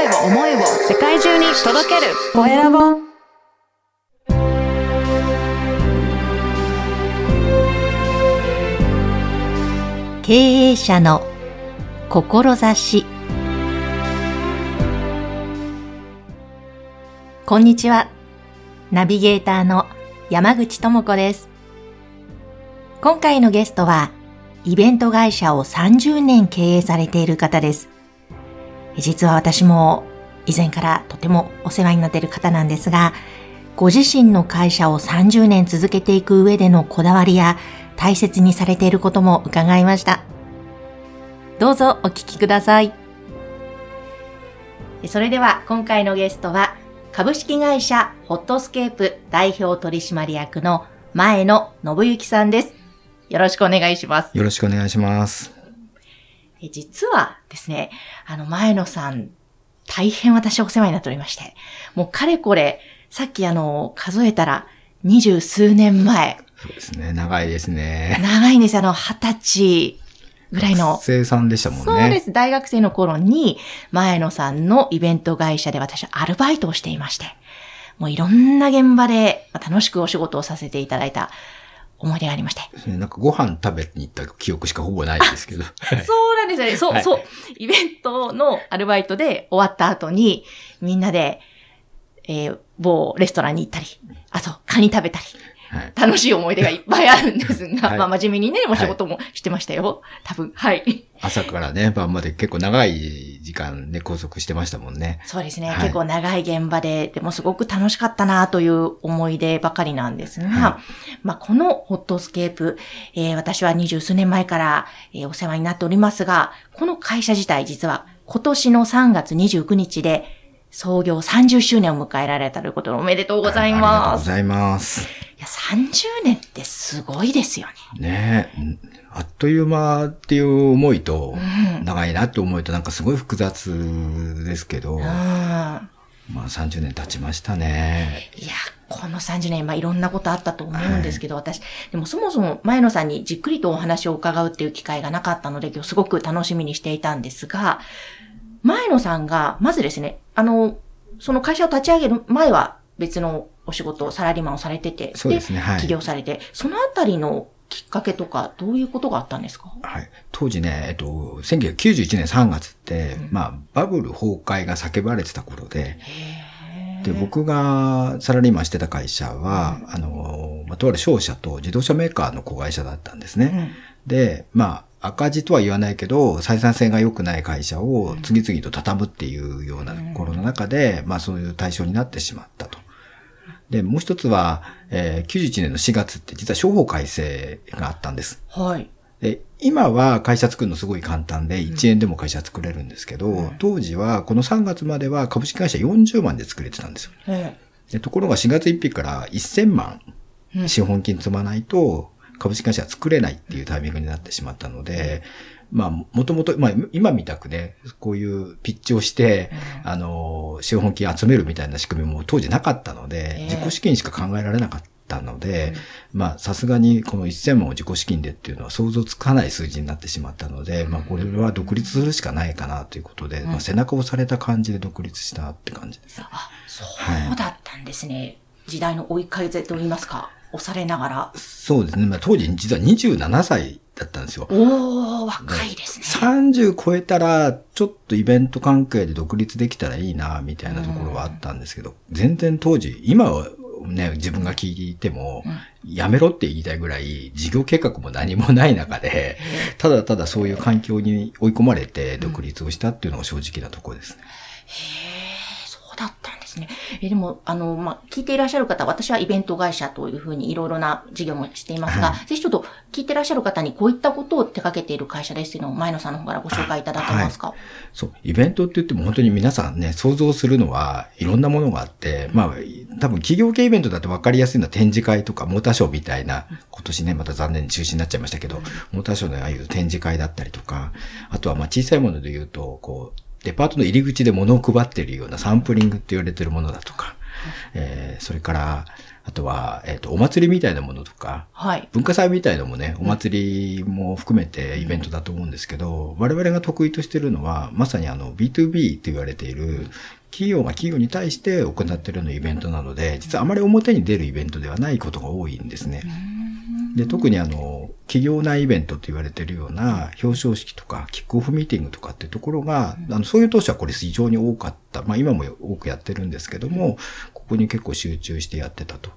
声を思いを世界中に届けるコエラボ経営者の志こんにちは。ナビゲーターの山口智子です。今回のゲストは、イベント会社を30年経営されている方です。実は私も以前からとてもお世話になっている方なんですが、ご自身の会社を30年続けていく上でのこだわりや大切にされていることも伺いました。どうぞお聞きください。それでは今回のゲストは株式会社ホットスケープ代表取締役の前野信之さんです。よろしくお願いします。よろしくお願いします。え実はですね、あの前野さん、大変私お世話になっておりまして、もうかれこれ、さっきあの、数えたら二十数年前。そうですね、長いですね。長いんです。あの、二十歳ぐらいの。学生さんでしたもんね。そうです。大学生の頃に、前野さんのイベント会社で私アルバイトをしていまして、もういろんな現場で楽しくお仕事をさせていただいた思い出がありまして。なんかご飯食べに行った記憶しかほぼないですけど。そうなんですよね。そう、はい、そう。イベントのアルバイトで終わった後に、みんなで、えー、某レストランに行ったり、あと、カニ食べたり、楽しい思い出がいっぱいあるんですが、はい、まあ真面目にね、お仕事もしてましたよ。はい、多分、はい。朝からね、晩まで結構長い時間ね、拘束してましたもんね。そうですね。はい、結構長い現場で、でもすごく楽しかったなという思い出ばかりなんですが、まあこのホットスケープ、えー、私は二十数年前から、えー、お世話になっておりますが、この会社自体実は今年の3月29日で創業30周年を迎えられたということでおめでとうございます。ありがとうございます。いや、30年ってすごいですよね。ねえ。あっという間っていう思いと、長いなって思いとなんかすごい複雑ですけど、うん、まあ30年経ちましたね。いや、この30年、まあいろんなことあったと思うんですけど、はい、私、でもそもそも前野さんにじっくりとお話を伺うっていう機会がなかったので、今日すごく楽しみにしていたんですが、前野さんが、まずですね、あの、その会社を立ち上げる前は別のお仕事、サラリーマンをされてて、そうですね、はい。起業されて、そのあたりのきっかけとか、どういうことがあったんですか？はい。当時ね、えっと、1991年3月って、うん、まあ、バブル崩壊が叫ばれてた頃で、で、僕がサラリーマンしてた会社は、うん、あの、まあ、とある商社と自動車メーカーの子会社だったんですね。うん、で、まあ、赤字とは言わないけど、採算性が良くない会社を次々と畳むっていうような頃の中で、まあそういう対象になってしまったと。で、もう一つは、えー、91年の4月って実は商法改正があったんです。はい。で、今は会社作るのすごい簡単で、1円でも会社作れるんですけど、うん、当時はこの3月までは株式会社40万で作れてたんですよ。でところが4月1日から1000万資本金積まないと、株式会社は作れないっていうタイミングになってしまったので、まあ、もともと、まあ、今みたくね、こういうピッチをして、うん、あの、資本金集めるみたいな仕組みも当時なかったので、えー、自己資金しか考えられなかったので、うん、まあ、さすがにこの1000万を自己資金でっていうのは想像つかない数字になってしまったので、うん、まあ、これは独立するしかないかなということで、まあ、背中を押された感じで独立したって感じです。あ、そうだったんですね。はい、時代の追い風と言いますか。押されながら。そうですね。まあ、当時実は27歳だったんですよ。おー、若いですね。30超えたら、ちょっとイベント関係で独立できたらいいな、みたいなところはあったんですけど、全然当時、今はね、自分が聞いても、やめろって言いたいぐらい、事業計画も何もない中で、ただただそういう環境に追い込まれて独立をしたっていうのが正直なところですね。へー、そうだったですね。えでも、あの、まあ、聞いていらっしゃる方、私はイベント会社というふうにいろいろな事業もしていますが、はい、ぜひちょっと聞いていらっしゃる方にこういったことを手掛けている会社ですっていうのを前野さんの方からご紹介いただけますか、はい、そう、イベントって言っても本当に皆さんね、想像するのはいろんなものがあって、まあ、多分企業系イベントだと分かりやすいのは展示会とかモーターショーみたいな、今年ね、また残念に中止になっちゃいましたけど、モーターショーのああいう展示会だったりとか、あとはまあ小さいもので言うと、こう、デパートの入り口で物を配っているようなサンプリングって言われてるものだとか、えー、それから、あとは、えっ、と、お祭りみたいなものとか、はい。文化祭みたいなのもね、お祭りも含めてイベントだと思うんですけど、我々が得意としてるのは、まさにあの B2B と言われている、企業が企業に対して行っているようなイベントなので、実はあまり表に出るイベントではないことが多いんですね。で、特にあの、企業内イベントと言われているような表彰式とか、キックオフミーティングとかっていうところが、あの、そういう当初はこれ非常に多かった。まあ今も多くやってるんですけども、ここに結構集中してやってたと。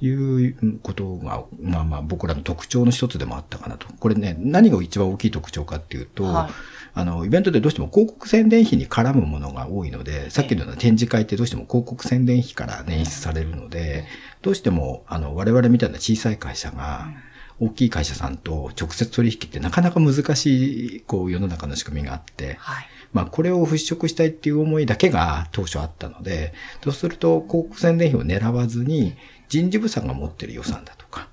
いうことが、まあまあ僕らの特徴の一つでもあったかなと。これね、何が一番大きい特徴かっていうと、はい。あの、イベントでどうしても広告宣伝費に絡むものが多いので、さっきのような展示会ってどうしても広告宣伝費から捻出されるので、どうしても、あの、我々みたいな小さい会社が、大きい会社さんと直接取引ってなかなか難しい、こう、世の中の仕組みがあって、はい。まあ、これを払拭したいっていう思いだけが当初あったので、そうすると、広告宣伝費を狙わずに、人事部さんが持ってる予算だとか、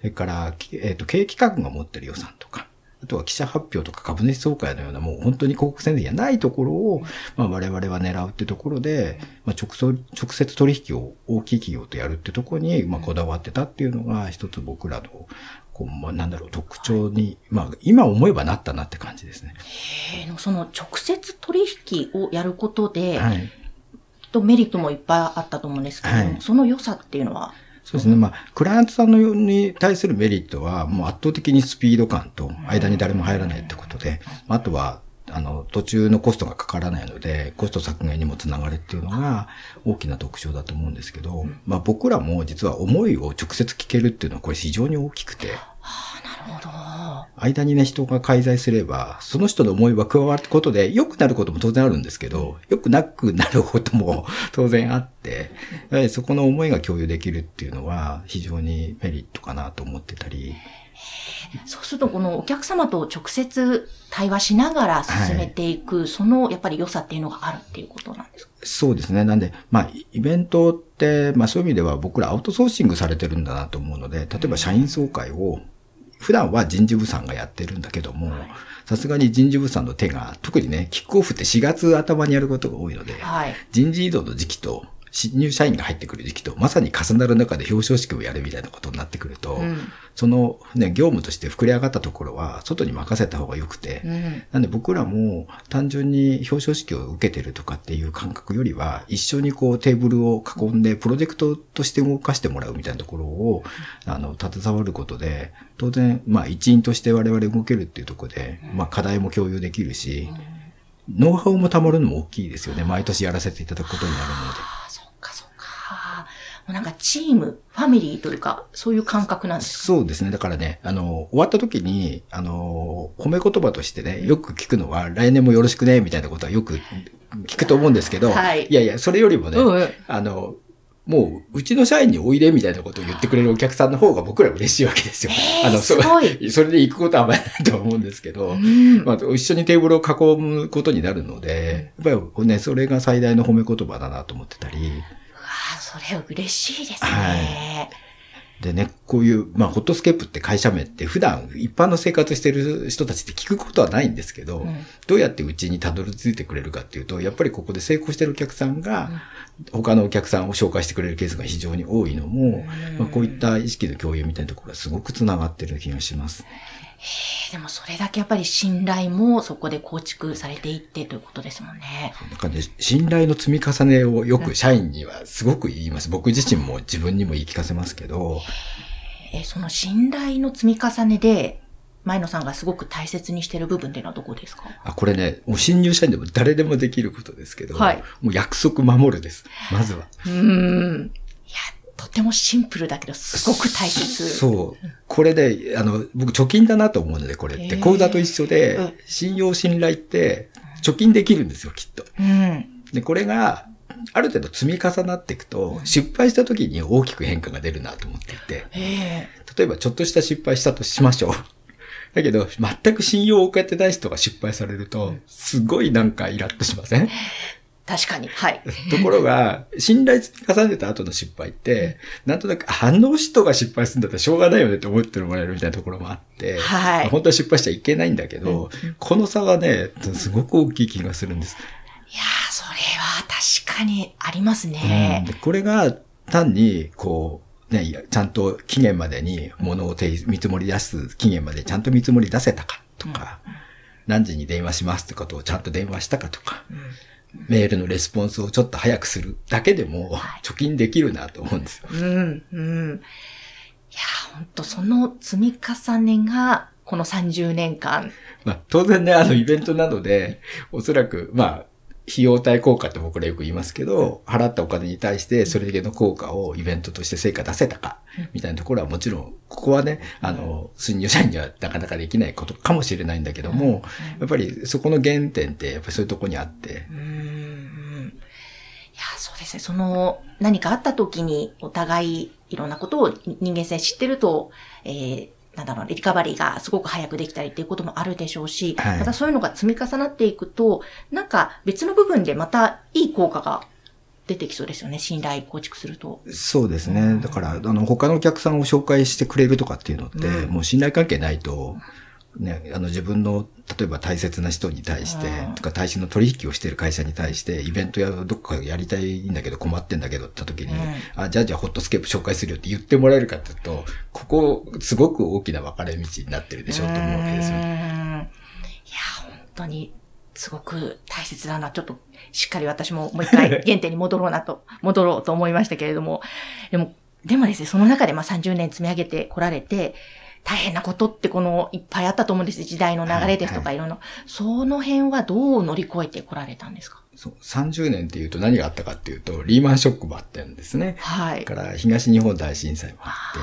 それから、きえっ、と、経営企画が持ってる予算とか、あとは記者発表とか株主総会のようなもう本当に広告宣伝じゃないところを、まあ我々は狙うってところで、まあ直接直接取引を大きい企業とやるってところに、まあこだわってたっていうのが一つ僕らの、こう、まあなんだろう、特徴に、まあ今思えばなったなって感じですね。えー。その直接取引をやることで、はい。とメリットもいっぱいあったと思うんですけども、はい。その良さっていうのは、そうですね。まあ、クライアントさんのように対するメリットは、もう圧倒的にスピード感と、間に誰も入らないってことで、あとは、あの、途中のコストがかからないので、コスト削減にもつながるっていうのが大きな特徴だと思うんですけど、まあ僕らも実は思いを直接聞けるっていうのはこれ非常に大きくて、ああなるほど。間にね、人が介在すれば、その人の思いは加わることで、良くなることも当然あるんですけど、良くなくなることも 当然あって、やはりそこの思いが共有できるっていうのは、非常にメリットかなと思ってたり、そうすると、このお客様と直接対話しながら進めていく、そのやっぱり良さっていうのがあるっていうことなんですか？そうですね。なんで、まあ、イベントって、まあそういう意味では僕らアウトソーシングされてるんだなと思うので、例えば社員総会を、普段は人事部さんがやってるんだけども、さすがに人事部さんの手が、特にね、キックオフって4月頭にやることが多いので、はい。人事異動の時期と、新入社員が入ってくる時期と、まさに重なる中で表彰式をやるみたいなことになってくると、んそのね、業務として膨れ上がったところは、外に任せた方が良くて、うん。なんで僕らも単純に表彰式を受けてるとかっていう感覚よりは、一緒にこうテーブルを囲んでプロジェクトとして動かしてもらうみたいなところを、あの、携わることで、当然、まあ一員として我々動けるっていうところで、まあ課題も共有できるし、ノウハウもたまるのも大きいですよね。毎年やらせていただくことになるので。あ、そっかそっか。もうなんかチーム、ファミリーというか、そういう感覚なんですそうですね。だからね、あの、終わった時に、あの、褒め言葉としてね、よく聞くのは、来年もよろしくね、みたいなことはよく聞くと思うんですけど、はい。やいや、それよりもね、うんうん。あの、もう、うちの社員においでみたいなことを言ってくれるお客さんの方が僕ら嬉しいわけですよ。あの、そすごい。それで行くことはあんまりないと思うんですけど、うん。まあ、一緒にテーブルを囲むことになるので、やっぱりね、それが最大の褒め言葉だなと思ってたり、それ嬉しいですね。はでね、こういう、まあ、ホットスケープって会社名って普段一般の生活してる人たちって聞くことはないんですけど、んどうやってうちにたどり着いてくれるかっていうと、やっぱりここで成功してるお客さんが、他のお客さんを紹介してくれるケースが非常に多いのも、まあ、こういった意識の共有みたいなところはすごく繋がってる気がします。えーでもそれだけやっぱり信頼もそこで構築されていってということですもんね。なんかね、信頼の積み重ねをよく社員にはすごく言います。僕自身も自分にも言い聞かせますけど、えーその信頼の積み重ねで、前野さんがすごく大切にしてる部分っていうのはどこですか？あ、これね、もう新入社員でも誰でもできることですけど、はいもう約束守るです。まずは。うーん。いや、とてもシンプルだけど、すごく大切。そう。これで、あの、僕貯金だなと思うので、これって。口座と一緒うんで、信用信頼って、貯金できるんですよ、きっと。うん。で、これが、ある程度積み重なっていくと、失敗した時に大きく変化が出るなと思っていて、え例えばちょっとした失敗したとしましょう。だけど、全く信用を置かれてない人が失敗されると、すごいなんかイラッとしません？ー 確かに。はい。ところが、信頼積み重ねた後の失敗って、なんとなく、あの人が失敗するんだったらしょうがないよねって思ってもらえるみたいなところもあって、はい本当は失敗しちゃいけないんだけど、この差はね、すごく大きい気がするんです。いやー、それは確かにありますうん。これが、単に、こう、ね、ちゃんと期限までに物を提見積もり出す期限までちゃんと見積もり出せたかとか、何時に電話しますってことをちゃんと電話したかとか、メールのレスポンスをちょっと早くするだけでも貯金できるなと思うんですよ。うん、うん。いや、本当その積み重ねが、この30年間。まあ、当然ね、あのイベントなどで、おそらく、まあ、費用対効果って僕らよく言いますけど、払ったお金に対してそれだけの効果をイベントとして成果出せたか、みたいなところはもちろん、ここはね、あの、新入社員にはなかなかできないことかもしれないんだけども、やっぱりそこの原点ってやっぱりそういうところにあって。うん。いや、そうですね。その、何かあった時にお互いいろんなことを人間性知ってると、えー、なんだろう、リカバリーがすごく早くできたりっていうこともあるでしょうし、はい、またそういうのが積み重なっていくと、なんか別の部分でまたいい効果が出てきそうですよね。信頼構築すると。そうですね。だから、あの、他のお客さんを紹介してくれるとかっていうのって、うん、もう信頼関係ないと、ね、あの自分の、例えば大切な人に対して、とか大使の取引をしている会社に対して、イベントやどっかやりたいんだけど困ってんだけどって時に、うん、あ、じゃあじゃあホットスケープ紹介するよって言ってもらえるかっていうと、ここ、すごく大きな分かれ道になってるでしょうと思うわけですよね。いや、本当に、すごく大切だな。ちょっと、しっかり私ももう一回 原点に戻ろうなと、戻ろうと思いましたけれども、でも、でもですね、その中でまあ30年積み上げてこられて、大変なことってこのいっぱいあったと思うんです。時代の流れですとかいろんな。その辺はどう乗り越えてこられたんですか？そう、30年っていうと何があったかっていうと、リーマンショックもあったんですね。はい。から東日本大震災もあっ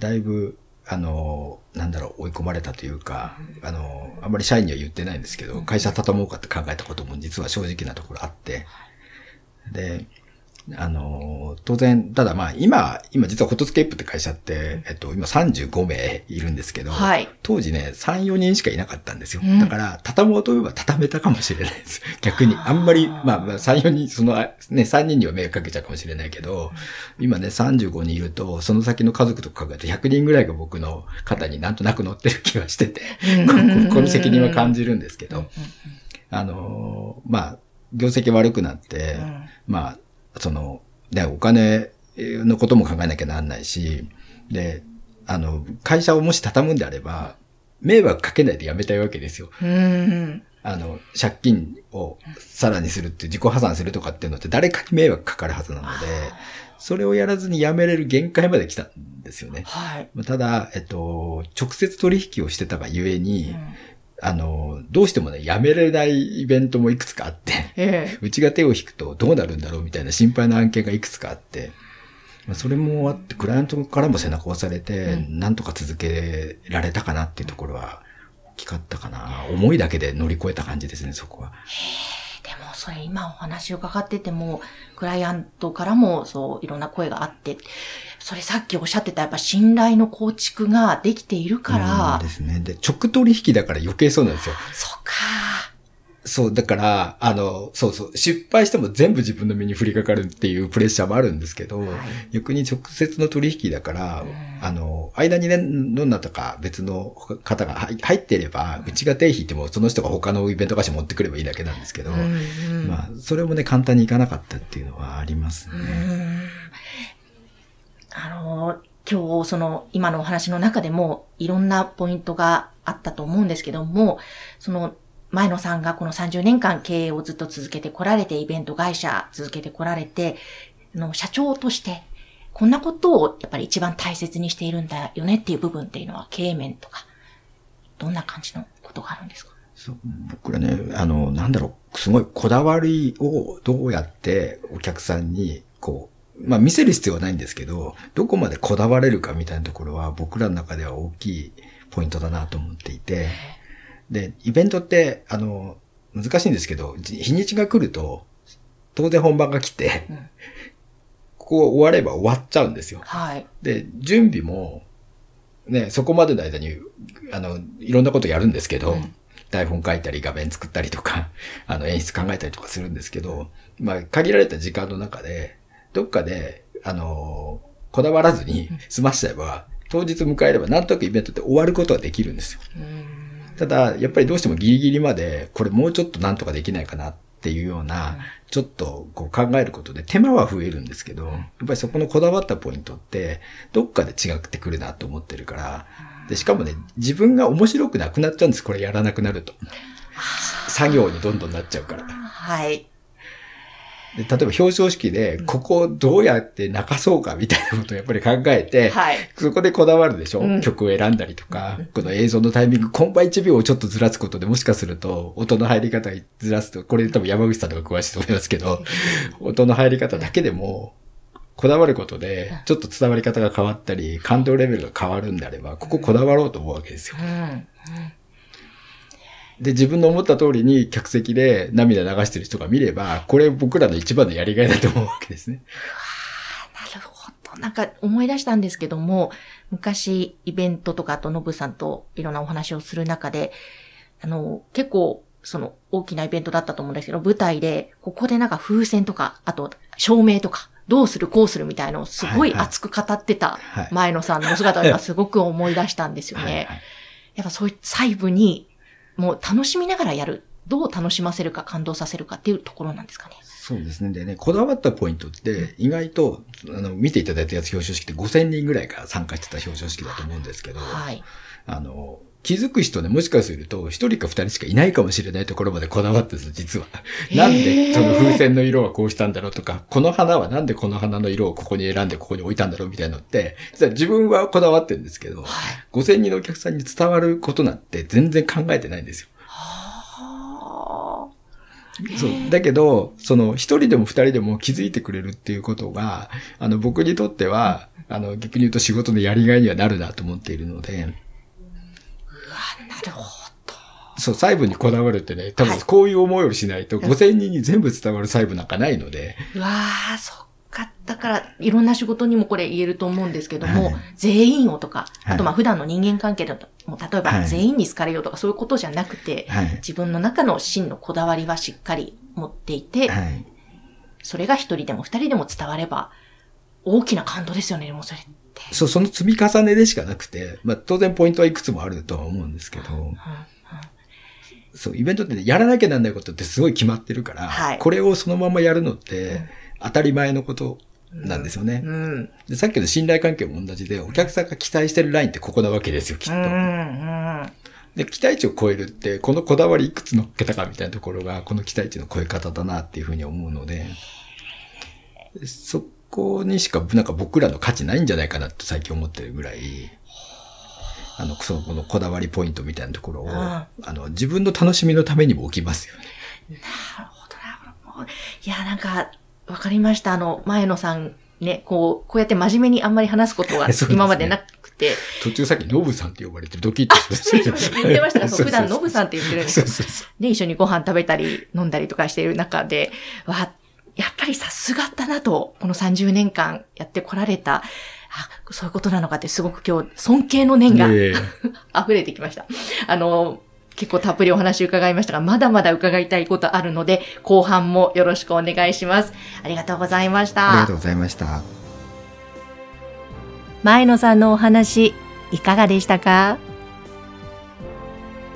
て、だいぶ、あの、なんだろう、追い込まれたというか、あの、あんまり社員には言ってないんですけど、会社畳もうかって考えたことも実は正直なところあって、で、あの、当然、ただまあ今、今実はホットスケープって会社って、えっと、今35名いるんですけど、はい、当時ね、3、4人しかいなかったんですよ。うん、だから、畳もうと思えば畳めたかもしれないです。逆に、あんまり、まあ、3、4人、その、ね、3人には迷惑かけちゃうかもしれないけど、今ね、35人いると、その先の家族とか考えると100人ぐらいが僕の肩になんとなく乗ってる気はしてて、この責任は感じるんですけど、あの、まあ、業績悪くなって、まあ、その、で、お金のことも考えなきゃなんないし、で、あの、会社をもし畳むんであれば、迷惑かけないでやめたいわけですよ。あの、借金をさらにするって自己破産するとかっていうのって誰かに迷惑かかるはずなので、それをやらずにやめれる限界まで来たんですよね。はい。ただ、えっと、直接取引をしてたがゆえに、うんあの、どうしてもね、やめれないイベントもいくつかあって、ええ、うちが手を引くとどうなるんだろうみたいな心配な案件がいくつかあって、それもあって、クライアントからも背中を押されて、うん、なんとか続けられたかなっていうところは大きかったかな。思いだけで乗り越えた感じですね、そこは。それ今お話を伺ってても、クライアントからもそう、いろんな声があって、それさっきおっしゃってたやっぱ信頼の構築ができているから。ですね。で、直取引だから余計そうなんですよ。そっか。そう、だから、あの、そうそう、失敗しても全部自分の身に降りかかるっていうプレッシャーもあるんですけど、はい、逆に直接の取引だから、うん、あの、間にね、どんなとか別の方が入っていれば、うちが手引いてもその人が他のイベント会社持ってくればいいだけなんですけど、うんうん、まあ、それもね、簡単にいかなかったっていうのはありますね。あの、今日その今のお話の中でもいろんなポイントがあったと思うんですけども、その前野さんがこの30年間経営をずっと続けてこられて、イベント会社続けてこられて、の社長として、こんなことをやっぱり一番大切にしているんだよねっていう部分っていうのは経営面とか、どんな感じのことがあるんですか？そう僕らね、あの、なんだろう、すごいこだわりをどうやってお客さんに、こう、まあ見せる必要はないんですけど、どこまでこだわれるかみたいなところは僕らの中では大きいポイントだなと思っていて、で、イベントって、あの、難しいんですけど、日にちが来ると、当然本番が来て、うん、ここ終われば終わっちゃうんですよ。はい。で、準備も、ね、そこまでの間に、あの、いろんなことやるんですけど、うん、台本書いたり画面作ったりとか、あの、演出考えたりとかするんですけど、まあ、限られた時間の中で、どっかで、あの、こだわらずに済ましちゃえば、当日迎えれば、なんとなくイベントって終わることはできるんですよ。うんただ、やっぱりどうしてもギリギリまで、これもうちょっとなんとかできないかなっっていうような、ちょっとこう考えることで手間は増えるんですけど、やっぱりそこのこだわったポイントって、どっかで違ってくるなと思ってるから、で、しかもね、自分が面白くなくなっちゃうんです、これやらなくなると。作業にどんどんなっちゃうから。はい。で例えば表彰式で、ここをどうやって泣かそうかみたいなことをやっぱり考えて、はい、そこでこだわるでしょ、うん、曲を選んだりとか、この映像のタイミング、コンパ1秒をちょっとずらすことでもしかすると、音の入り方ずらすと、これ多分山口さんとか詳しいと思いますけど、音の入り方だけでも、こだわることで、ちょっと伝わり方が変わったり、感動レベルが変わるんであれば、こここだわろうと思うわけですよ。うんで、自分の思った通りに客席で涙流してる人が見れば、これ僕らの一番のやりがいだと思うわけですね。なるほど。なんか思い出したんですけども、昔イベントとかとノブさんといろんなお話をする中で、あの、結構その大きなイベントだったと思うんですけど、舞台で、ここでなんか風船とか、あと照明とか、どうするこうするみたいのをすごい熱く語ってた前野さんの姿を今すごく思い出したんですよね。やっぱそういう細部にもう楽しみながらやる。どう楽しませるか感動させるかっていうところなんですかね。そうですね。でね、こだわったポイントって、意外と、あの、見ていただいたやつ表彰式って5000人ぐらいが参加してた表彰式だと思うんですけど、はい。あの、気づく人ね、もしかすると、一人か二人しかいないかもしれないところまでこだわってるんです実は。なんで、その風船の色はこうしたんだろうとか、この花はなんでこの花の色をここに選んでここに置いたんだろうみたいなのって、実は自分はこだわってるんですけど、はい、5000人のお客さんに伝わることなんて全然考えてないんですよ。そう。だけど、その、一人でも二人でも気づいてくれるっていうことが、あの、僕にとっては、あの、逆に言うと仕事のやりがいにはなるなと思っているので。るほど。そう、細部にこだわるってね、多分こういう思いをしないと、5000人に全部伝わる細部なんかないので。うわー、そっか。ったから、いろんな仕事にもこれ言えると思うんですけども、はい、全員をとか、あとまあ普段の人間関係だと、もう例えば全員に好かれようとかそういうことじゃなくて、はい、自分の中の真のこだわりはしっかり持っていて、はい、それが一人でも二人でも伝われば、大きな感動ですよね、もうそれ。そう、その積み重ねでしかなくて、まあ当然ポイントはいくつもあるとは思うんですけど、うんうんそう、イベントってやらなきゃなんないことってすごい決まってるから、はい、これをそのままやるのって、当たり前のことなんですよね、うん、で。さっきの信頼関係も同じで、お客さんが期待してるラインってここなわけですよ、きっと。うんうんで、期待値を超えるって、このこだわりいくつ乗っけたかみたいなところが、この期待値の超え方だなっていうふうに思うので、そこにしか、なんか僕らの価値ないんじゃないかなと最近思ってるぐらい、あの、その、このこだわりポイントみたいなところを、あの、自分の楽しみのためにも置きますよね。なるほど、な。いや、なんか、わかりました。あの、前野さん、ね、こう、こうやって真面目にあんまり話すことは 今までなくて。ね、途中さっきノブさんって呼ばれてドキッとしました。言ってましたが、普段ノブさんって言ってるんですよ。そうそうそうで、一緒にご飯食べたり飲んだりとかしている中で、わ、やっぱりさすがだなと、この30年間やってこられた、あ、そういうことなのかってすごく今日尊敬の念が、溢れてきました。あの、結構たっぷりお話伺いましたが、まだまだ伺いたいことあるので、後半もよろしくお願いします。ありがとうございました。ありがとうございました。前野さんのお話、いかがでしたか？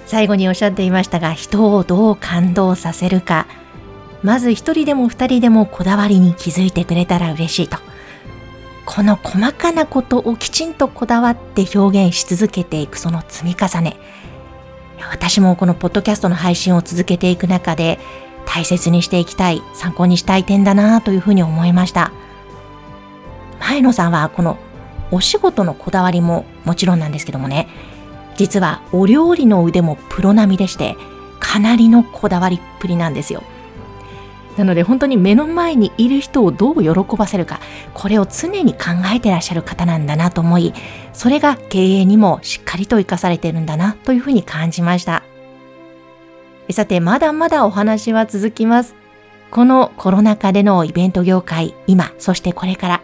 最後におっしゃっていましたが、人をどう感動させるか。まず一人でも二人でもこだわりに気づいてくれたら嬉しいと。この細かなことをきちんとこだわって表現し続けていくその積み重ね。私もこのポッドキャストの配信を続けていく中で大切にしていきたい、参考にしたい点だなというふうに思いました。前野さんはこのお仕事のこだわりももちろんなんですけどもね、実はお料理の腕もプロ並みでして、かなりのこだわりっぷりなんですよ。なので本当に目の前にいる人をどう喜ばせるか、これを常に考えてらっしゃる方なんだなと思い、それが経営にもしっかりと活かされているんだなというふうに感じました。さて、まだまだお話は続きます。このコロナ禍でのイベント業界、今、そしてこれから、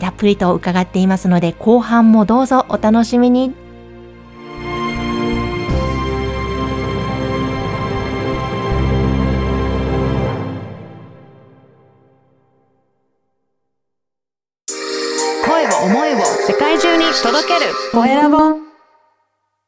たっぷりと伺っていますので、後半もどうぞお楽しみに。届ける。コエラボ。